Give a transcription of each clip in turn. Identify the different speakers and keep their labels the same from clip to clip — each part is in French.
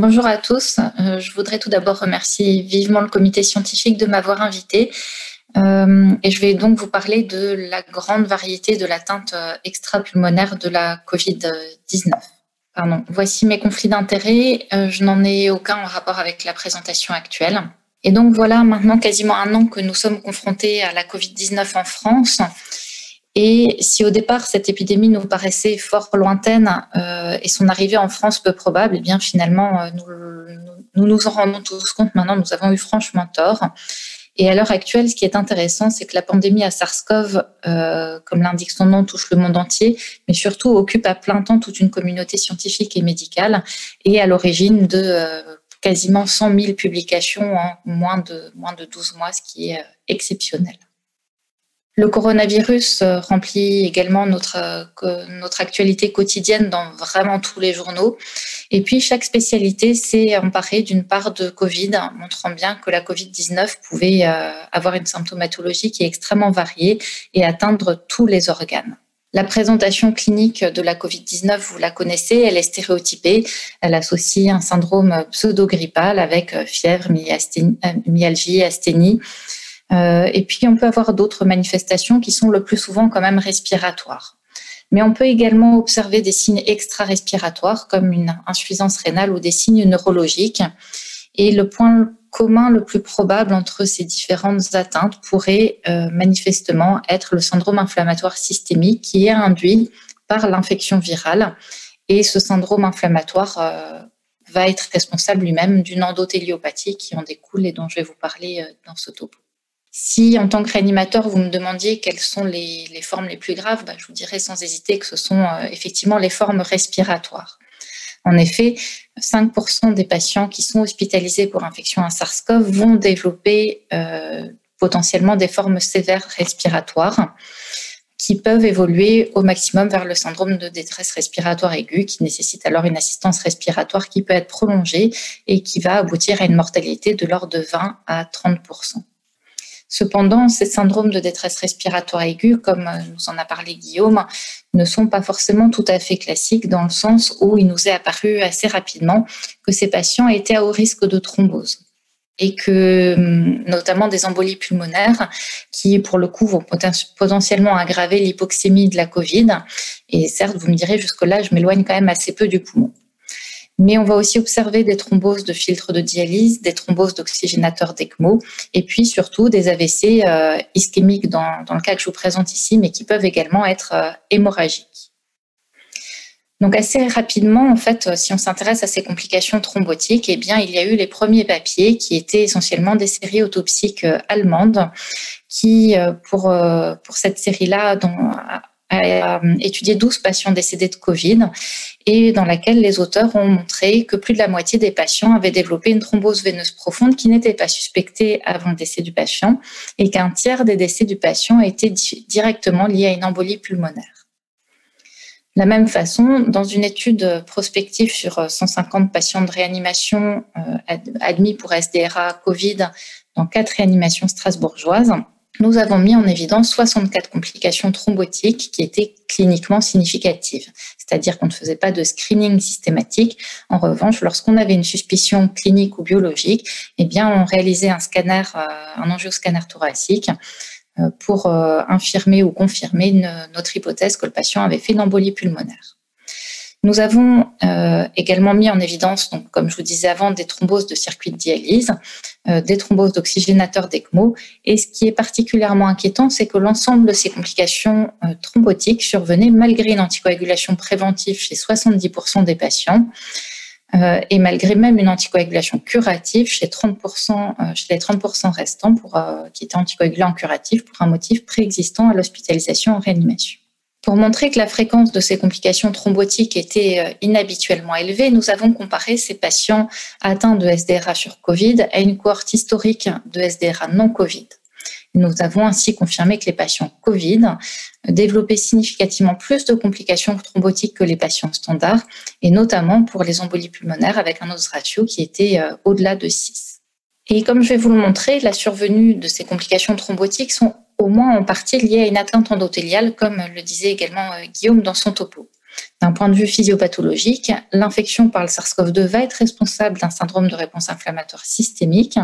Speaker 1: Bonjour à tous. Euh, je voudrais tout d'abord remercier vivement le comité scientifique de m'avoir invité. Euh, et je vais donc vous parler de la grande variété de l'atteinte euh, extra-pulmonaire de la COVID-19. Pardon. Voici mes conflits d'intérêts. je n'en ai aucun en rapport avec la présentation actuelle. Et donc voilà maintenant quasiment un an que nous sommes confrontés à la COVID-19 en France. Et si au départ cette épidémie nous paraissait fort lointaine euh, et son arrivée en France peu probable, eh bien finalement euh, nous, nous, en rendons tous compte maintenant. Nous avons eu franchement tort. Et à l'heure actuelle, ce qui est intéressant, c'est que la pandémie à SARS-CoV, euh, comme l'indique son nom, touche le monde entier, mais surtout occupe à plein temps toute une communauté scientifique et médicale, et à l'origine de quasiment 100 000 publications en moins de, moins de 12 mois, ce qui est exceptionnel. Le coronavirus euh, remplit également notre, euh, notre actualité quotidienne dans vraiment tous les journaux. Et puis, chaque spécialité s'est emparée d'une part de Covid, montrant bien que la Covid-19 pouvait euh, avoir une symptomatologie qui est extrêmement variée et atteindre tous les organes. La présentation clinique de la Covid-19, vous la connaissez, elle est stéréotypée. Elle associe un syndrome pseudo-grippal avec fièvre, myalgie, asthénie et puis, on peut avoir d'autres manifestations qui sont le plus souvent quand même respiratoires. Mais on peut également observer des signes extra-respiratoires comme une insuffisance rénale ou des signes neurologiques. Et le point commun le plus probable entre ces différentes atteintes pourrait euh, manifestement être le syndrome inflammatoire systémique qui est induit par l'infection virale. Et ce syndrome inflammatoire euh, va être responsable lui-même d'une endotéliopathie qui en découle et dont je vais vous parler dans ce topo. Si en tant que réanimateur, vous me demandiez quelles sont les, formes les plus graves, bah, je vous dirais sans hésiter que ce sont euh, effectivement les formes respiratoires. En effet, 5% des patients qui sont hospitalisés pour infection à SARS-CoV vont développer euh, potentiellement des formes sévères respiratoires qui peuvent évoluer au maximum vers le syndrome de détresse respiratoire aiguë, qui nécessite alors une assistance respiratoire qui peut être prolongée et qui va aboutir à une mortalité de l'ordre de 20 à 30 Cependant, ces syndromes de détresse respiratoire aiguë, comme euh, nous en a parlé Guillaume, ne sont pas forcément tout à fait classiques dans le sens où il nous est apparu assez rapidement que ces patients étaient à haut risque de thrombose et que hum, notamment des embolies pulmonaires qui, pour le coup, vont potentiellement aggraver l'hypoxémie de la Covid. Et certes, vous me direz, jusque-là, je m'éloigne quand même assez peu du poumon. Mais on va aussi observer des thromboses de filtres de dialyse, des thromboses d'oxygénateurs d'ECMO, et puis surtout des AVC euh, ischémiques dans, dans, le cas que je vous présente ici, mais qui peuvent également être euh, hémorragiques. Donc assez rapidement, en fait, euh, si on s'intéresse à ces complications thrombotiques, eh bien, il y a eu les premiers papiers qui étaient essentiellement des séries autopsiques allemandes, qui, pour, pour cette série-là, a étudié 12 patients décédés de Covid et dans laquelle les auteurs ont montré que plus de la moitié des patients avaient développé une thrombose veineuse profonde qui n'était pas suspectée avant le décès du patient et qu'un tiers des décès du patient étaient directement liés à une embolie pulmonaire. De la même façon, dans une étude prospective sur 150 patients de réanimation euh, admis pour SDRA Covid dans quatre réanimations strasbourgeoises, nous avons mis en évidence 64 complications thrombotiques qui étaient cliniquement significatives, c'est-à-dire qu'on ne faisait pas de screening systématique. En revanche, lorsqu'on avait une suspicion clinique ou biologique, eh bien, on réalisait un scanner, euh, un angioscanner thoracique euh, pour euh, infirmer ou confirmer notre hypothèse que le patient avait fait une embolie pulmonaire. Nous avons euh, également mis en évidence, comme je vous disais avant, des thromboses de circuit de dialyse, euh, des thromboses d'oxygénateurs d'ECMO. Et ce qui est particulièrement inquiétant, c'est que l'ensemble de ces complications euh, thrombotiques survenaient malgré une anticoagulation préventive chez 70% des patients. et malgré même une anticoagulation curative chez 30%, chez les 30% restants qui étaient anticoagulés en curatif pour un motif préexistant à l'hospitalisation en réanimation. Pour montrer que la fréquence de ces complications thrombotiques était euh, inhabituellement élevée, nous avons comparé ces patients atteints de SDRA sur Covid à une cohorte historique de SDRA non Covid. Nous avons ainsi confirmé que les patients Covid développaient significativement plus de complications thrombotiques que les patients standards, et notamment pour les embolies pulmonaires avec un odds ratio qui était euh, au-delà de 6. Et comme je vais vous le montrer, la survenue de ces complications thrombotiques sont au moins en partie liées à une atteinte endothéliale, comme le disait également euh, Guillaume dans son topo. D'un point de vue physiopathologique, l'infection par le SARS-CoV-2 va être responsable d'un syndrome de réponse inflammatoire systémique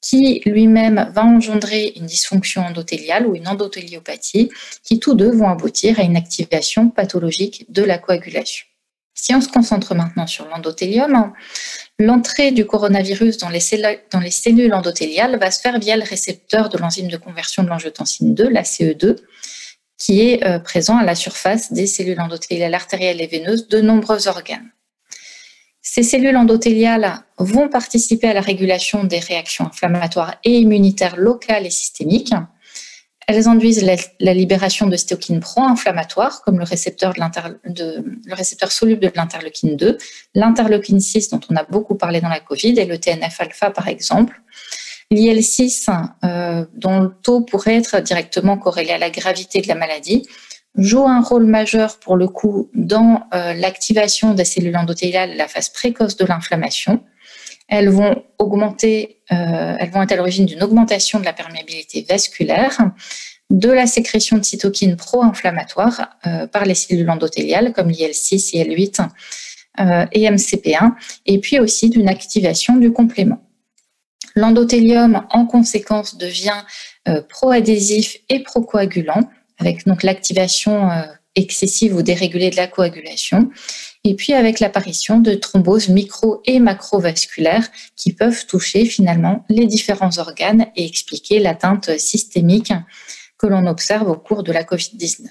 Speaker 1: qui lui-même va engendrer une dysfonction endothéliale ou une endotéliopathie, qui tous deux vont aboutir à une activation pathologique de la coagulation. Si on se concentre maintenant sur l'endothélium, l'entrée du coronavirus dans les, cellules, endothéliales va se faire via le récepteur de l'enzyme de conversion de l'angiotensine 2, la CE2, qui est euh, présent à la surface des cellules endothéliales artérielles et veineuses de nombreux organes. Ces cellules endothéliales vont participer à la régulation des réactions inflammatoires et immunitaires locales et systémiques. Elles induisent la, libération de cytokines pro-inflammatoires, comme le récepteur, soluble de l'interleukine 2, l'interleukine 6 dont on a beaucoup parlé dans la Covid et le TNF-alpha par exemple. L'IL6, euh, dont le taux pourrait être directement corrélé à la gravité de la maladie, jouent un rôle majeur pour le coup dans euh, l'activation des cellules endothéliales, la phase précoce de l'inflammation. Elles vont augmenter, euh, elles vont être à l'origine d'une augmentation de la perméabilité vasculaire, de la sécrétion de cytokines pro-inflammatoires euh, par les cellules endothéliales comme l'IL6, IL8 et MCP1, et puis aussi d'une activation du complément. L'endothélium, en conséquence, devient pro-adhésif et pro-coagulant avec donc l'activation euh, excessive ou dérégulée de la coagulation, et puis avec l'apparition de thromboses micro et macrovasculaires qui peuvent toucher finalement les différents organes et expliquer l'atteinte systémique que l'on observe au cours de la COVID-19.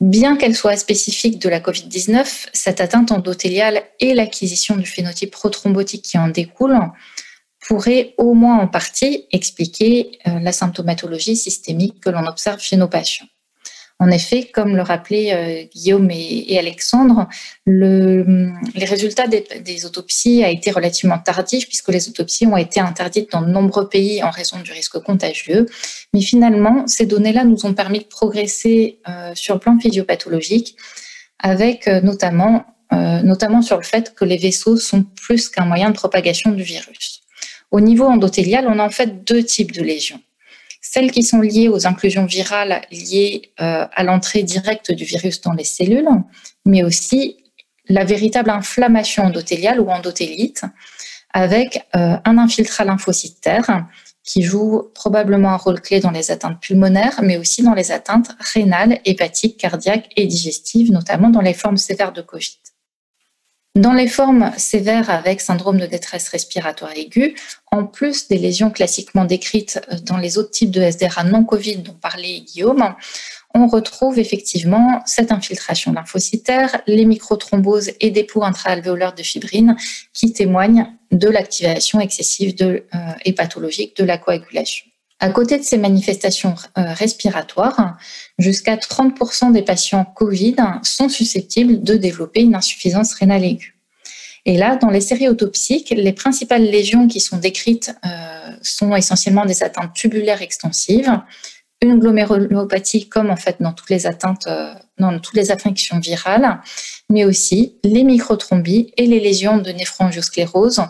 Speaker 1: Bien qu'elle soit spécifique de la COVID-19, cette atteinte endothéliale et l'acquisition du phénotype prothrombotique qui en découle pourrait au moins en partie expliquer euh, la symptomatologie systémique que l'on observe chez nos patients. En effet, comme le rappelaient euh, Guillaume et, Alexandre, les résultats des, autopsies ont été relativement tardifs puisque les autopsies ont été interdites dans de nombreux pays en raison du risque contagieux. Mais finalement, ces données-là nous ont permis de progresser euh, sur le plan physiopathologique avec notamment, notamment sur le fait que les vaisseaux sont plus qu'un moyen de propagation du virus. Au niveau endothélial, on a en fait deux types de lésions. Celles qui sont liées aux inclusions virales liées euh, à l'entrée directe du virus dans les cellules, mais aussi la véritable inflammation endothéliale ou endothélite avec euh, un infiltrat lymphocytaire qui joue probablement un rôle clé dans les atteintes pulmonaires, mais aussi dans les atteintes rénales, hépatiques, cardiaques et digestives, notamment dans les formes sévères de Covid. Dans les formes sévères avec syndrome de détresse respiratoire aiguë, en plus des lésions classiquement décrites dans les autres types de SDRA non Covid dont parlait Guillaume, on retrouve effectivement cette infiltration lymphocytaire, les microthromboses et dépôts intraalvéolaires de fibrine qui témoignent de l'activation excessive de, euh, et pathologique de la coagulation. À côté de ces manifestations euh, respiratoires, jusqu'à 30% des patients Covid sont susceptibles de développer une insuffisance rénale aiguë. Et là, dans les séries autopsiques, les principales lésions qui sont décrites euh, sont essentiellement des atteintes tubulaires extensives, une glomérulopathie comme en fait dans toutes les atteintes, euh, dans toutes les affections virales, mais aussi les microtrombies et les lésions de néphroangiosclérose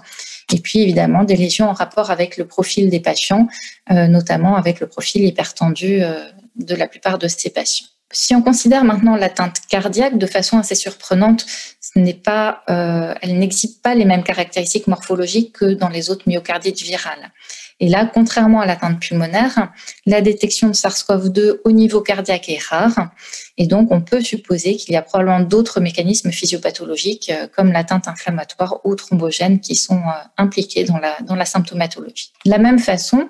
Speaker 1: et puis évidemment des lésions en rapport avec le profil des patients, euh, notamment avec le profil hypertendu euh, de la plupart de ces patients. Si on considère maintenant l'atteinte cardiaque de façon assez surprenante, euh, elle n'exhibe pas les mêmes caractéristiques morphologiques que dans les autres myocardites virales. Et là, contrairement à l'atteinte pulmonaire, la détection de SARS-CoV-2 au niveau cardiaque est rare. Et donc, on peut supposer qu'il y a probablement d'autres mécanismes physiopathologiques euh, comme l'atteinte inflammatoire ou thrombogène qui sont euh, impliqués dans la, symptomatologie. De la même façon,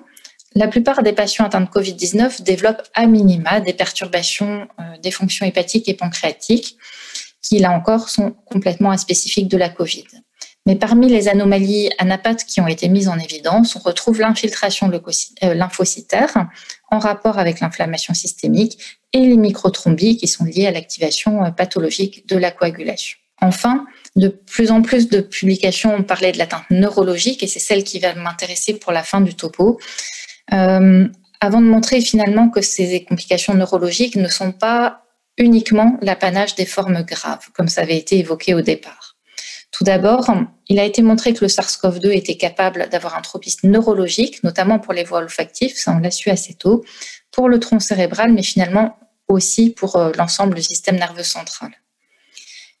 Speaker 1: la plupart des patients atteints de Covid-19 développent à minima des perturbations euh, des fonctions hépatiques et pancréatiques qui, là encore, sont complètement inspécifiques de la Covid. Mais parmi les anomalies anapathes qui ont été mises en évidence, on retrouve l'infiltration euh, lymphocytaire en rapport avec l'inflammation systémique et les microtrombies qui sont liées à l'activation euh, pathologique de la coagulation. Enfin, de plus en plus de publications ont parlé de l'atteinte neurologique et c'est celle qui va m'intéresser pour la fin du topo. Euh, avant de montrer finalement que ces complications neurologiques ne sont pas uniquement l'apanage des formes graves, comme ça avait été évoqué au départ. Tout d'abord, il a été montré que le SARS-CoV-2 était capable d'avoir un tropisme neurologique, notamment pour les voies olfactives, ça on l'a su assez tôt, pour le tronc cérébral, mais finalement aussi pour euh, l'ensemble du système nerveux central.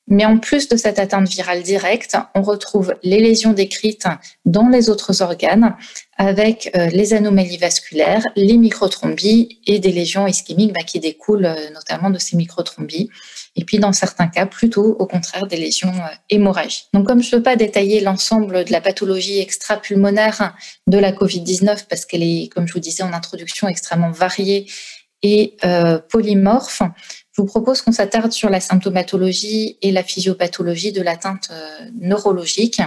Speaker 1: Mais en plus de cette atteinte virale directe, on retrouve les lésions décrites dans les autres organes avec euh, les anomalies vasculaires, les microtrombies et des lésions ischémiques bah, qui découlent euh, notamment de ces microtrombies. Et puis dans certains cas, plutôt au contraire des lésions euh, hémorragiques. Donc comme je ne veux pas détailler l'ensemble de la pathologie extra-pulmonaire de la COVID-19 parce qu'elle est, comme je vous disais en introduction, extrêmement variée et polymorphe, je vous propose qu'on s'attarde sur la symptomatologie et la physiopathologie de l'atteinte euh, neurologique,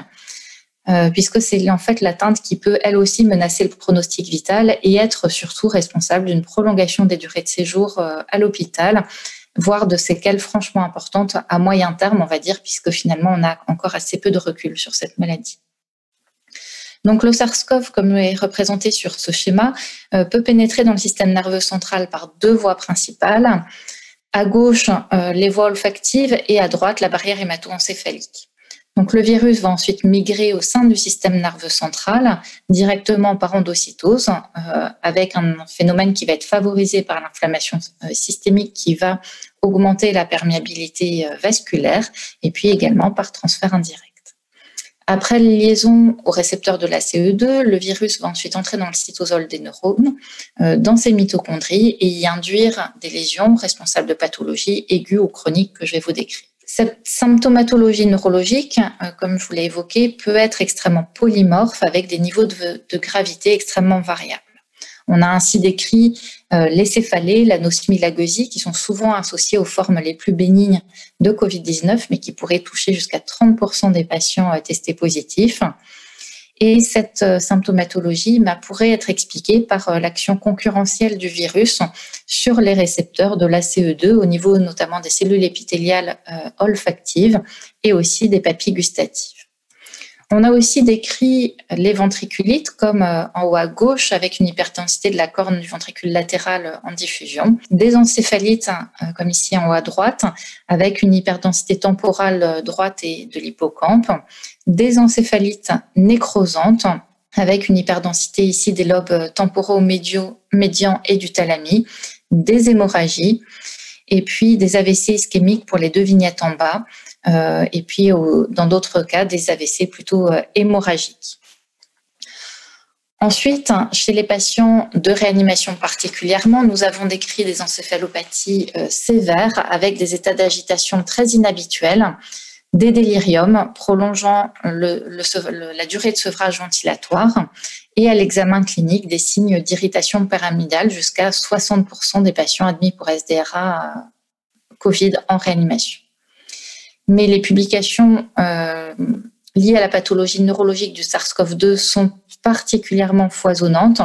Speaker 1: euh, puisque c'est en fait l'atteinte qui peut elle aussi menacer le pronostic vital et être surtout responsable d'une prolongation des durées de séjour euh, à l'hôpital, voire de séquelles franchement importantes à moyen terme, on va dire, puisque finalement on a encore assez peu de recul sur cette maladie. Donc le SARS-CoV, comme est représenté sur ce schéma, peut pénétrer dans le système nerveux central par deux voies principales à gauche euh, les voies olfactives et à droite la barrière hémato-encéphalique. Donc le virus va ensuite migrer au sein du système nerveux central directement par endocytose euh, avec un phénomène qui va être favorisé par l'inflammation euh, systémique qui va augmenter la perméabilité vasculaire et puis également par transfert indirect. Après liaison au récepteur de la CE2, le virus va ensuite entrer dans le cytosol des neurones, euh, dans ses mitochondries et y induire des lésions responsables de pathologies aiguës ou chroniques que je vais vous décrire. Cette symptomatologie neurologique, euh, comme je vous l'ai évoqué, peut être extrêmement polymorphe avec des niveaux de gravité extrêmement variables. On a ainsi décrit euh, les céphalées, la nosmilagosie, qui sont souvent associées aux formes les plus bénignes de Covid-19, mais qui pourraient toucher jusqu'à 30% des patients euh, testés positifs. Et cette euh, symptomatologie pourrait être expliquée par l'action concurrentielle du virus sur les récepteurs de l'ACE2 au niveau notamment des cellules épithéliales olfactives et aussi des papilles gustatives. On a aussi décrit les ventriculites comme euh, en haut à gauche avec une hypertensité de la corne du ventricule latéral en diffusion, des encéphalites euh, comme ici en haut à droite avec une hyperdensité temporale euh, droite et de l'hippocampe, des encéphalites nécrosantes avec une hyperdensité ici des lobes temporaux médiaux, médians et du thalami, des hémorragies et puis des AVC ischémiques pour les deux vignettes en bas euh, et puis dans d'autres cas des AVC plutôt euh, hémorragiques. Ensuite, chez les patients de réanimation particulièrement, nous avons décrit des encéphalopathies euh, sévères avec des états d'agitation très inhabituels, des déliriums prolongeant la durée de sevrage ventilatoire et à l'examen clinique des signes d'irritation pyramidale jusqu'à 60% des patients admis pour SDRA Covid en réanimation mais les publications euh, liées à la pathologie neurologique du SARS-CoV-2 sont particulièrement foisonnantes.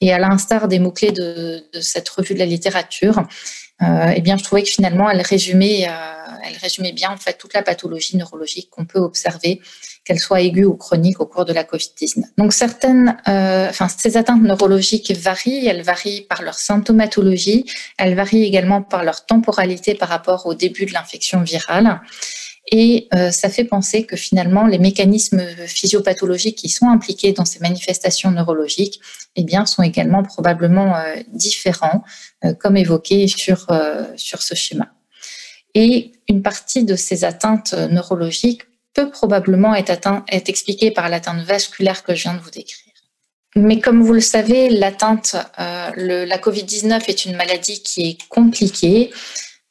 Speaker 1: Et à l'instar des mots-clés de, cette revue de la littérature, euh, eh bien, je trouvais que finalement, elle résumait, euh, elle résumait bien en fait toute la pathologie neurologique qu'on peut observer, qu'elle soit aiguë ou chronique au cours de la COVID-19. Donc certaines, euh, enfin ces atteintes neurologiques varient, elles varient par leur symptomatologie, elles varient également par leur temporalité par rapport au début de l'infection virale. Et euh, ça fait penser que finalement, les mécanismes physiopathologiques qui sont impliqués dans ces manifestations neurologiques eh bien, sont également probablement euh, différents, euh, comme évoqué sur, sur ce schéma. Et une partie de ces atteintes neurologiques peut probablement être, atteint, être expliquée par l'atteinte vasculaire que je viens de vous décrire. Mais comme vous le savez, l'atteinte, la COVID-19 est une maladie qui est compliquée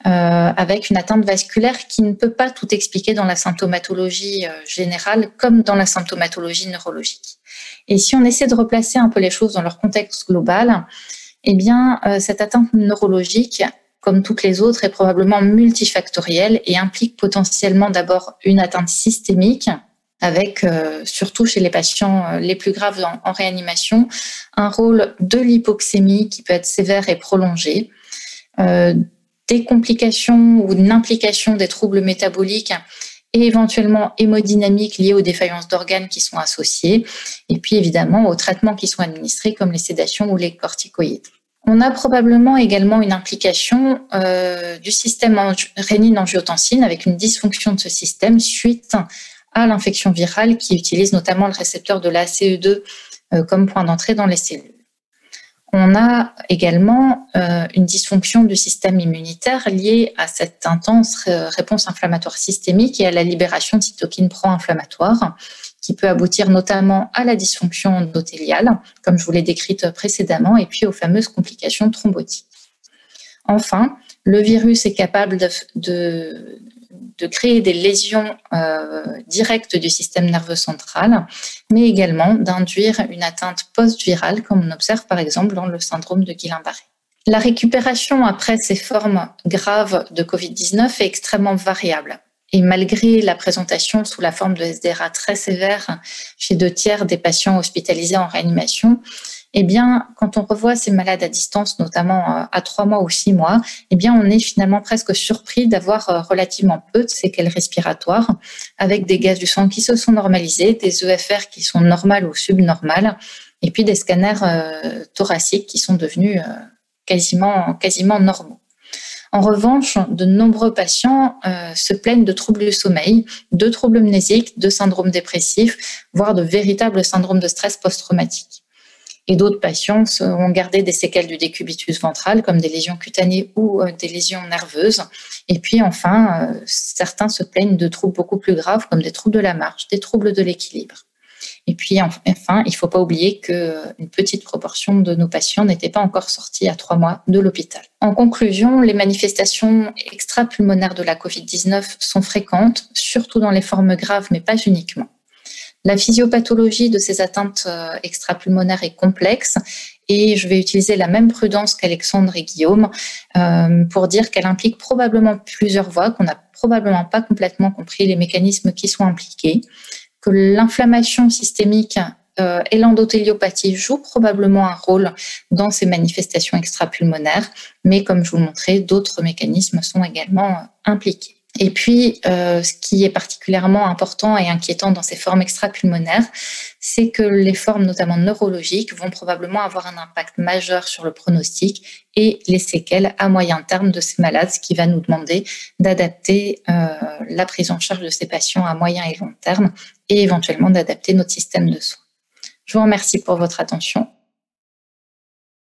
Speaker 1: euh, avec une atteinte vasculaire qui ne peut pas tout expliquer dans la symptomatologie euh, générale comme dans la symptomatologie neurologique. Et si on essaie de replacer un peu les choses dans leur contexte global, eh bien, euh, cette atteinte neurologique, comme toutes les autres, est probablement multifactorielle et implique potentiellement d'abord une atteinte systémique, avec, surtout chez les patients les plus graves en, réanimation, un rôle de l'hypoxémie qui peut être sévère et prolongé, euh, des complications ou une implication des troubles métaboliques et éventuellement hémodynamiques liés aux défaillances d'organes qui sont associées, et puis évidemment aux traitements qui sont administrés comme les sédations ou les corticoïdes. On a probablement également une implication euh, du système rénine-angiotensine avec une dysfonction de ce système suite à l'infection virale qui utilise notamment le récepteur de la ACE2 euh, comme point d'entrée dans les cellules. On a également euh, une dysfonction du système immunitaire liée à cette intense réponse inflammatoire systémique et à la libération de cytokines pro-inflammatoires qui peut aboutir notamment à la dysfonction endothéliale, comme je vous l'ai décrite précédemment, et puis aux fameuses complications thrombotiques. Enfin, le virus est capable de, de créer des lésions euh, directes du système nerveux central, mais également d'induire une atteinte post-virale, comme on observe par exemple dans le syndrome de Guillain-Barré. La récupération après ces formes graves de Covid-19 est extrêmement variable. Et malgré la présentation sous la forme de SDRA très sévère chez deux tiers des patients hospitalisés en réanimation, eh bien, quand on revoit ces malades à distance, notamment euh, à trois mois ou six mois, eh bien, on est finalement presque surpris d'avoir euh, relativement peu de séquelles respiratoires, avec des gaz du sang qui se sont normalisés, des EFR qui sont normales ou subnormales, et puis des scanners euh, thoraciques qui sont devenus quasiment, normaux. En revanche, de nombreux patients se plaignent de troubles du sommeil, de troubles mnésiques, de syndromes dépressifs, voire de véritables syndromes de stress post-traumatique et d'autres patients ont gardé des séquelles du décubitus ventral, comme des lésions cutanées ou euh, des lésions nerveuses. Et puis enfin, euh, certains se plaignent de troubles beaucoup plus graves, comme des troubles de la marche, des troubles de l'équilibre. Et puis enfin, il ne faut pas oublier qu'une petite proportion de nos patients n'étaient pas encore sortis à trois mois de l'hôpital. En conclusion, les manifestations extra-pulmonaires de la COVID-19 sont fréquentes, surtout dans les formes graves, mais pas uniquement. La physiopathologie de ces atteintes euh, extrapulmonaires est complexe et je vais utiliser la même prudence qu'Alexandre et Guillaume euh, pour dire qu'elle implique probablement plusieurs voies, qu'on n'a probablement pas complètement compris les mécanismes qui sont impliqués, que l'inflammation systémique euh, et l'endotéliopathie jouent probablement un rôle dans ces manifestations extrapulmonaires, mais comme je vous le montrais, d'autres mécanismes sont également impliqués. Et puis, euh, ce qui est particulièrement important et inquiétant dans ces formes extrapulmonaires, c'est que les formes, notamment neurologiques, vont probablement avoir un impact majeur sur le pronostic et les séquelles à moyen terme de ces malades, ce qui va nous demander d'adapter euh, la prise en charge de ces patients à moyen et long terme et éventuellement d'adapter notre système de soins. Je vous remercie pour votre attention